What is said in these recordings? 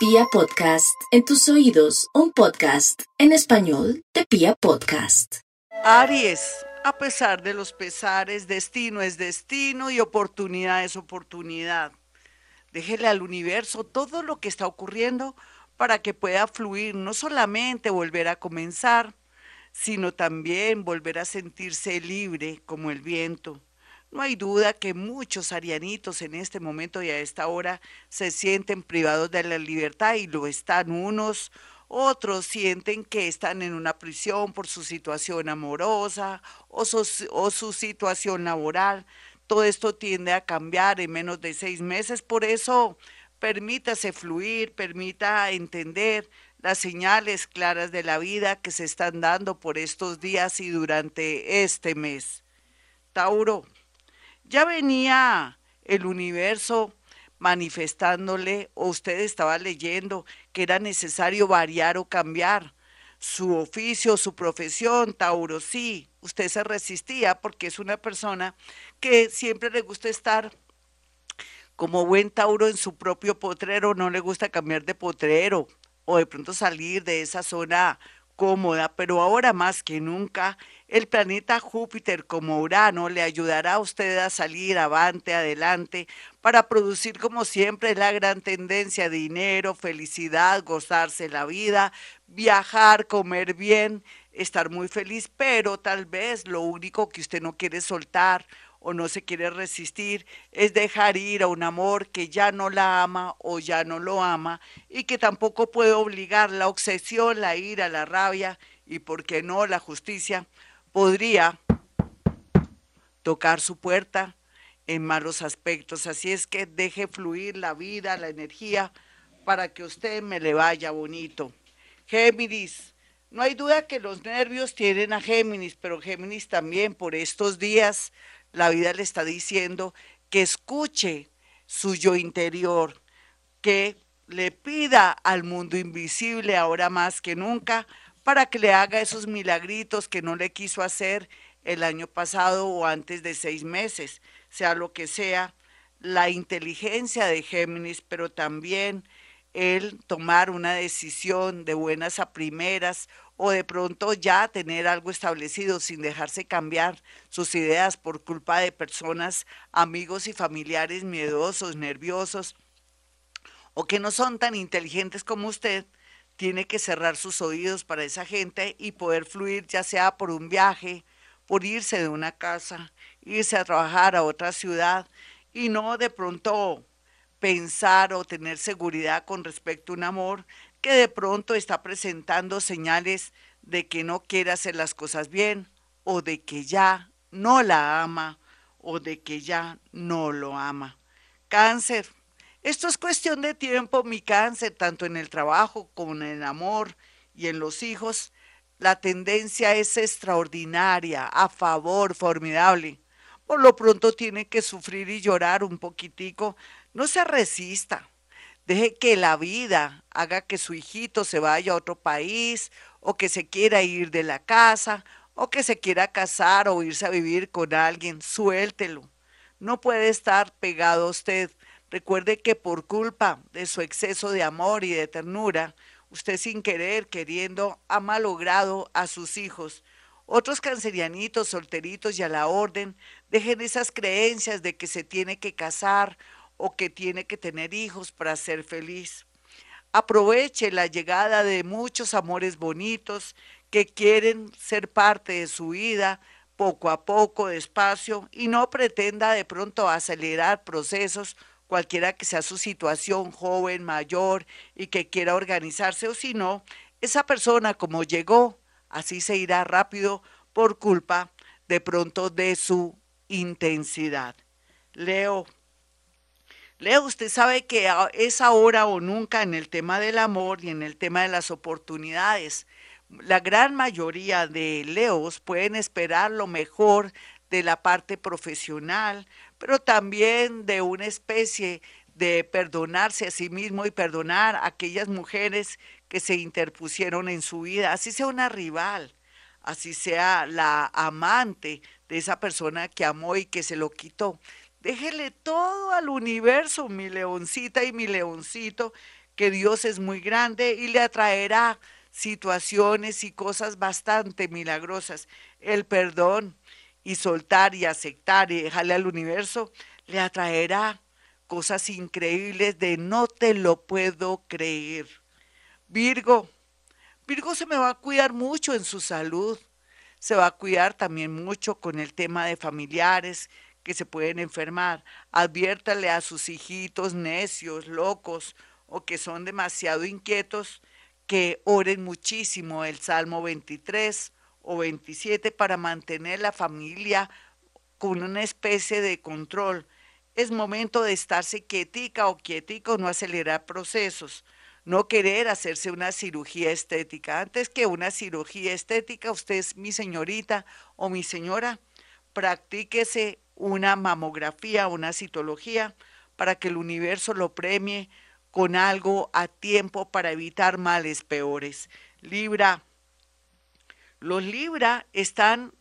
Pia Podcast, en tus oídos, un podcast en español de Pia Podcast. Aries, a pesar de los pesares, destino es destino y oportunidad es oportunidad. Déjele al universo todo lo que está ocurriendo para que pueda fluir, no solamente volver a comenzar, sino también volver a sentirse libre como el viento. No hay duda que muchos arianitos en este momento y a esta hora se sienten privados de la libertad y lo están unos, otros sienten que están en una prisión por su situación amorosa o su, situación laboral. Todo esto tiende a cambiar en menos de seis meses, por eso permítase fluir, permita entender las señales claras de la vida que se están dando por estos días y durante este mes. Tauro, ya venía el universo manifestándole o usted estaba leyendo que era necesario variar o cambiar su oficio, su profesión, Tauro, sí, usted se resistía porque es una persona que siempre le gusta estar como buen Tauro en su propio potrero, no le gusta cambiar de potrero o de pronto salir de esa zona cómoda, pero ahora más que nunca el planeta Júpiter como Urano le ayudará a usted a salir avante, adelante, para producir como siempre la gran tendencia, dinero, felicidad, gozarse la vida, viajar, comer bien, estar muy feliz, pero tal vez lo único que usted no quiere soltar o no se quiere resistir, es dejar ir a un amor que ya no la ama o ya no lo ama y que tampoco puede obligar la obsesión, la ira, la rabia y, por qué no, la justicia, podría tocar su puerta en malos aspectos. Así es que deje fluir la vida, la energía, para que usted me le vaya bonito. Géminis, no hay duda que los nervios tienen a Géminis, pero Géminis también por estos días la vida le está diciendo que escuche su yo interior, que le pida al mundo invisible ahora más que nunca para que le haga esos milagritos que no le quiso hacer el año pasado o antes de seis meses, sea lo que sea, la inteligencia de Géminis, pero también el tomar una decisión de buenas a primeras o de pronto ya tener algo establecido sin dejarse cambiar sus ideas por culpa de personas, amigos y familiares miedosos, nerviosos o que no son tan inteligentes como usted, tiene que cerrar sus oídos para esa gente y poder fluir ya sea por un viaje, por irse de una casa, irse a trabajar a otra ciudad y no de pronto pensar o tener seguridad con respecto a un amor que de pronto está presentando señales de que no quiere hacer las cosas bien o de que ya no la ama o de que ya no lo ama. Cáncer. Esto es cuestión de tiempo, mi cáncer, tanto en el trabajo como en el amor y en los hijos. La tendencia es extraordinaria, a favor, formidable. Por lo pronto tiene que sufrir y llorar un poquitico. No se resista. Deje que la vida haga que su hijito se vaya a otro país o que se quiera ir de la casa o que se quiera casar o irse a vivir con alguien. Suéltelo. No puede estar pegado a usted. Recuerde que por culpa de su exceso de amor y de ternura, usted sin querer, queriendo, ha malogrado a sus hijos. Otros cancerianitos, solteritos y a la orden, dejen esas creencias de que se tiene que casar o que tiene que tener hijos para ser feliz. Aproveche la llegada de muchos amores bonitos que quieren ser parte de su vida poco a poco, despacio, y no pretenda de pronto acelerar procesos, cualquiera que sea su situación, joven, mayor, y que quiera organizarse, o si no, esa persona como llegó, así se irá rápido por culpa de pronto de su intensidad. Leo Leo, usted sabe que es ahora o nunca en el tema del amor y en el tema de las oportunidades. La gran mayoría de Leos pueden esperar lo mejor de la parte profesional, pero también de una especie de perdonarse a sí mismo y perdonar a aquellas mujeres que se interpusieron en su vida, así sea una rival, así sea la amante de esa persona que amó y que se lo quitó. Déjele todo al universo, mi leoncita y mi leoncito, que Dios es muy grande y le atraerá situaciones y cosas bastante milagrosas. El perdón y soltar y aceptar y dejarle al universo le atraerá cosas increíbles de no te lo puedo creer. Virgo, Virgo se me va a cuidar mucho en su salud, se va a cuidar también mucho con el tema de familiares que se pueden enfermar. Adviértale a sus hijitos necios, locos o que son demasiado inquietos que oren muchísimo el Salmo 23 o 27 para mantener la familia con una especie de control. Es momento de estarse quietica o quietico, no acelerar procesos, no querer hacerse una cirugía estética. Antes que una cirugía estética, usted es mi señorita o mi señora, practíquese una mamografía, una citología, para que el universo lo premie con algo a tiempo para evitar males peores. Libra, los Libra están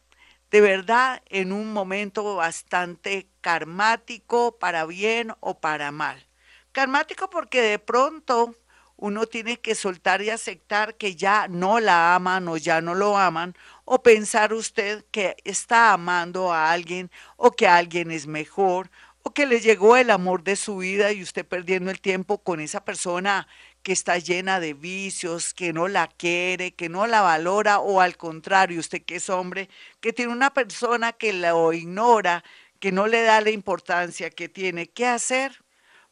de verdad en un momento bastante karmático para bien o para mal. Karmático porque de pronto uno tiene que soltar y aceptar que ya no la aman o ya no lo aman, o pensar usted que está amando a alguien o que alguien es mejor o que le llegó el amor de su vida y usted perdiendo el tiempo con esa persona que está llena de vicios, que no la quiere, que no la valora, o al contrario, usted que es hombre, que tiene una persona que lo ignora, que no le da la importancia que tiene, ¿qué hacer?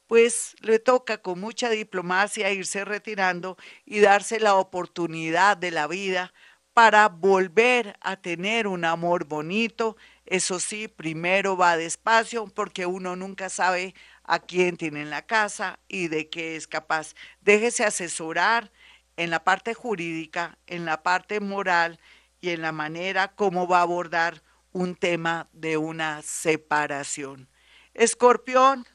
Pues le toca con mucha diplomacia irse retirando y darse la oportunidad de la vida para volver a tener un amor bonito. Eso sí, primero va despacio porque uno nunca sabe a quién tiene en la casa y de qué es capaz. Déjese asesorar en la parte jurídica, en la parte moral y en la manera como va a abordar un tema de una separación. Escorpión,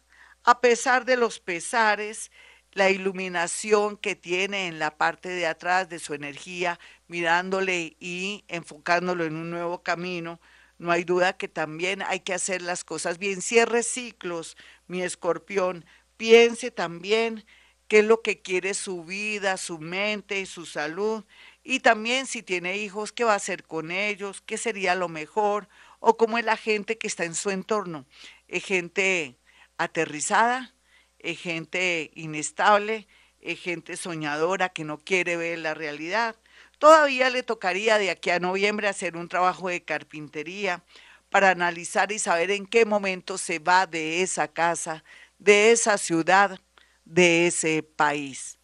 a pesar de los pesares, la iluminación que tiene en la parte de atrás de su energía, mirándole y enfocándolo en un nuevo camino, no hay duda que también hay que hacer las cosas bien. Cierre ciclos, mi escorpión. Piense también qué es lo que quiere su vida, su mente y su salud. Y también si tiene hijos, qué va a hacer con ellos, qué sería lo mejor, o cómo es la gente que está en su entorno. Es gente aterrizada, es gente inestable, es gente soñadora que no quiere ver la realidad Todavía le tocaría de aquí a noviembre hacer un trabajo de carpintería para analizar y saber en qué momento se va de esa casa, de esa ciudad, de ese país.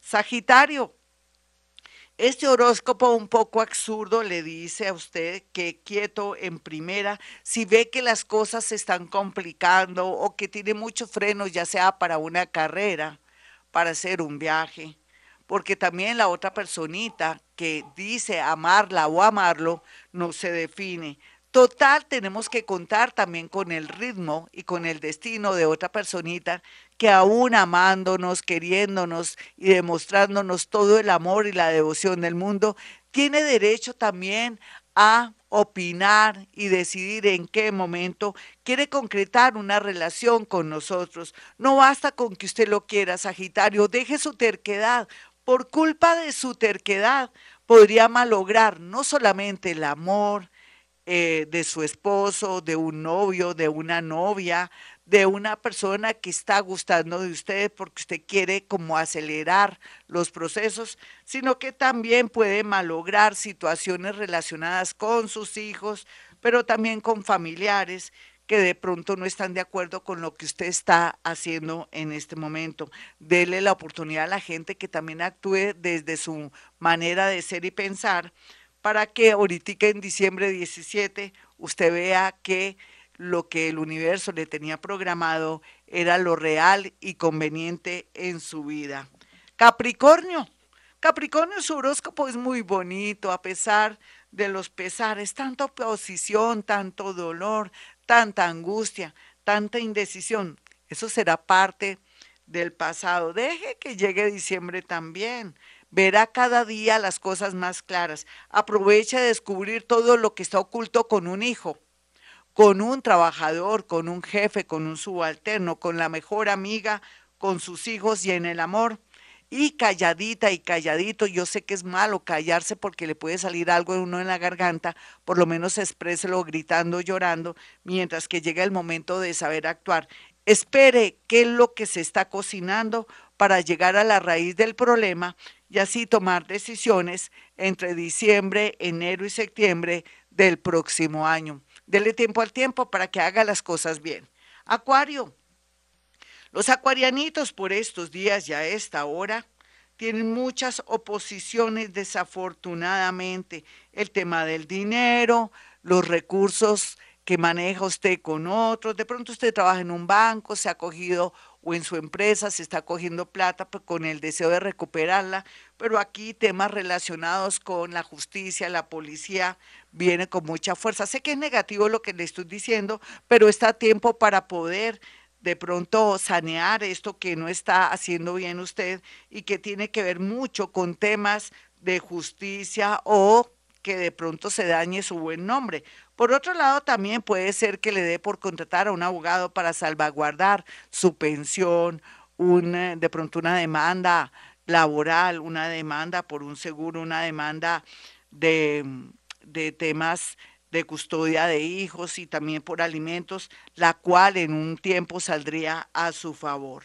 Sagitario, este horóscopo un poco absurdo le dice a usted que quieto en primera, si ve que las cosas se están complicando o que tiene muchos frenos, ya sea para una carrera, para hacer un viaje, porque también la otra personita que dice amarla o amarlo no se define. Total, tenemos que contar también con el ritmo y con el destino de otra personita que aún amándonos, queriéndonos y demostrándonos todo el amor y la devoción del mundo, tiene derecho también a opinar y decidir en qué momento quiere concretar una relación con nosotros. No basta con que usted lo quiera, Sagitario, deje su terquedad, por culpa de su terquedad, podría malograr no solamente el amor eh, de su esposo, de un novio, de una novia, de una persona que está gustando de usted porque usted quiere como acelerar los procesos, sino que también puede malograr situaciones relacionadas con sus hijos, pero también con familiares que de pronto no están de acuerdo con lo que usted está haciendo en este momento. Dele la oportunidad a la gente que también actúe desde su manera de ser y pensar para que ahorita en diciembre 17 usted vea que lo que el universo le tenía programado era lo real y conveniente en su vida. Capricornio. Capricornio, su horóscopo es muy bonito a pesar de los pesares, tanta oposición, tanto dolor, tanta angustia, tanta indecisión. Eso será parte del pasado. Deje que llegue diciembre también. Verá cada día las cosas más claras. Aproveche a descubrir todo lo que está oculto con un hijo, con un trabajador, con un jefe, con un subalterno, con la mejor amiga, con sus hijos y en el amor. y calladita y calladito. Yo sé que es malo callarse porque le puede salir algo de uno en la garganta, por lo menos expréselo gritando, llorando, mientras que llega el momento de saber actuar. Espere qué es lo que se está cocinando para llegar a la raíz del problema y así tomar decisiones entre diciembre, enero y septiembre del próximo año. Dele tiempo al tiempo para que haga las cosas bien. Acuario. Los acuarianitos por estos días y a esta hora tienen muchas oposiciones desafortunadamente. El tema del dinero, los recursos que maneja usted con otros. De pronto usted trabaja en un banco, se ha cogido o en su empresa se está cogiendo plata pues, con el deseo de recuperarla, pero aquí temas relacionados con la justicia, la policía, viene con mucha fuerza. Sé que es negativo lo que le estoy diciendo, pero está a tiempo para poder de pronto sanear esto que no está haciendo bien usted y que tiene que ver mucho con temas de justicia o que de pronto se dañe su buen nombre. Por otro lado, también puede ser que le dé por contratar a un abogado para salvaguardar su pensión, de pronto una demanda laboral, una demanda por un seguro, una demanda de, de temas de custodia de hijos y también por alimentos, la cual en un tiempo saldría a su favor.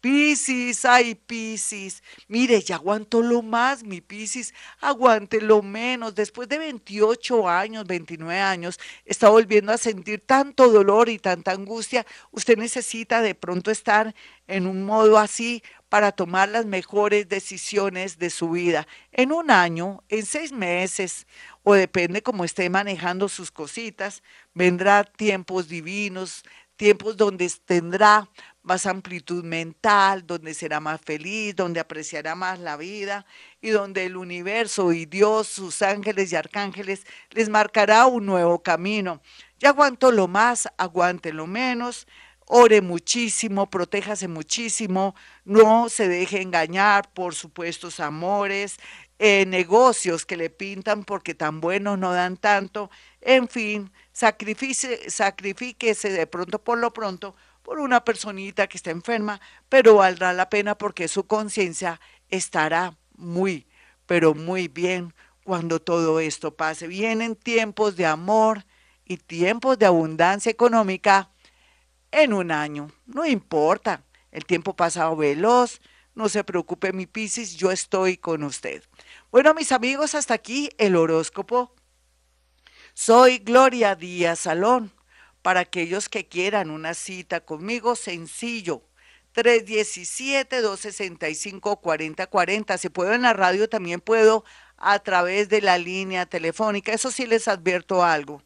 Piscis, ay Piscis, mire, ya aguanto lo más, mi Piscis, aguante lo menos. Después de 28 años, 29 años, está volviendo a sentir tanto dolor y tanta angustia. Usted necesita de pronto estar en un modo así para tomar las mejores decisiones de su vida. En un año, en seis meses, o depende cómo esté manejando sus cositas, vendrá tiempos divinos, tiempos donde tendrá más amplitud mental, donde será más feliz, donde apreciará más la vida y donde el universo y Dios, sus ángeles y arcángeles les marcará un nuevo camino. Ya aguanto lo más, aguante lo menos, ore muchísimo, protéjase muchísimo, no se deje engañar por supuestos amores, eh, negocios que le pintan porque tan buenos no dan tanto, en fin, sacrifíquese de pronto por lo pronto por una personita que está enferma, pero valdrá la pena porque su conciencia estará muy, pero muy bien cuando todo esto pase. Vienen tiempos de amor y tiempos de abundancia económica en un año. No importa, el tiempo pasado veloz, no se preocupe mi Piscis, yo estoy con usted. Bueno, mis amigos, hasta aquí el horóscopo. Soy Gloria Díaz Salón para aquellos que quieran una cita conmigo, sencillo. 317-265-4040. Si puedo en la radio, también puedo a través de la línea telefónica. Eso sí les advierto algo.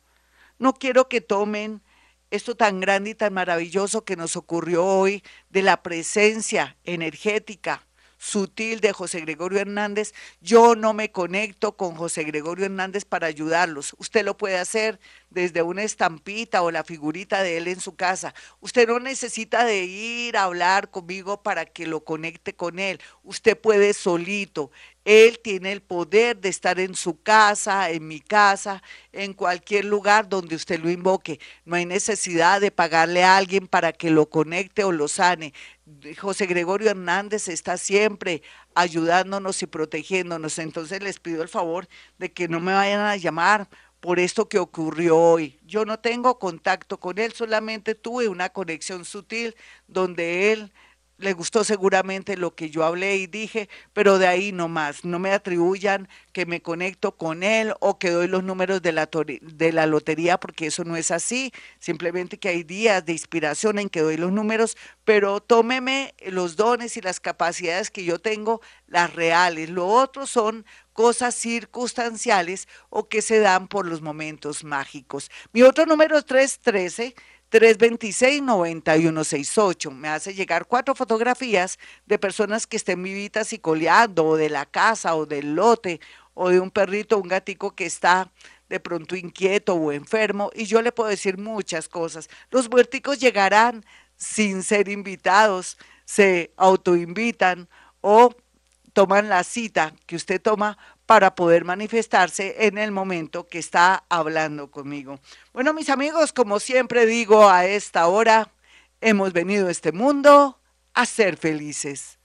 No quiero que tomen esto tan grande y tan maravilloso que nos ocurrió hoy de la presencia energética sutil de José Gregorio Hernández, yo no me conecto con José Gregorio Hernández para ayudarlos. Usted lo puede hacer desde una estampita o la figurita de él en su casa. Usted no necesita de ir a hablar conmigo para que lo conecte con él. Usted puede solito. Él tiene el poder de estar en su casa, en mi casa, en cualquier lugar donde usted lo invoque. No hay necesidad de pagarle a alguien para que lo conecte o lo sane. José Gregorio Hernández está siempre ayudándonos y protegiéndonos. Entonces les pido el favor de que no me vayan a llamar por esto que ocurrió hoy. Yo no tengo contacto con él, solamente tuve una conexión sutil donde él le gustó seguramente lo que yo hablé y dije, pero de ahí no más. No me atribuyan que me conecto con él o que doy los números de la, de la lotería, porque eso no es así. Simplemente que hay días de inspiración en que doy los números, pero tómeme los dones y las capacidades que yo tengo, las reales. Lo otro son cosas circunstanciales o que se dan por los momentos mágicos. Mi otro número es 313. 326-9168. Me hace llegar cuatro fotografías de personas que estén vivitas y coleando, o de la casa, o del lote, o de un perrito, un gatico que está de pronto inquieto o enfermo, y yo le puedo decir muchas cosas. Los muerticos llegarán sin ser invitados, se autoinvitan o toman la cita que usted toma para poder manifestarse en el momento que está hablando conmigo. Bueno, mis amigos, como siempre digo a esta hora, hemos venido a este mundo a ser felices.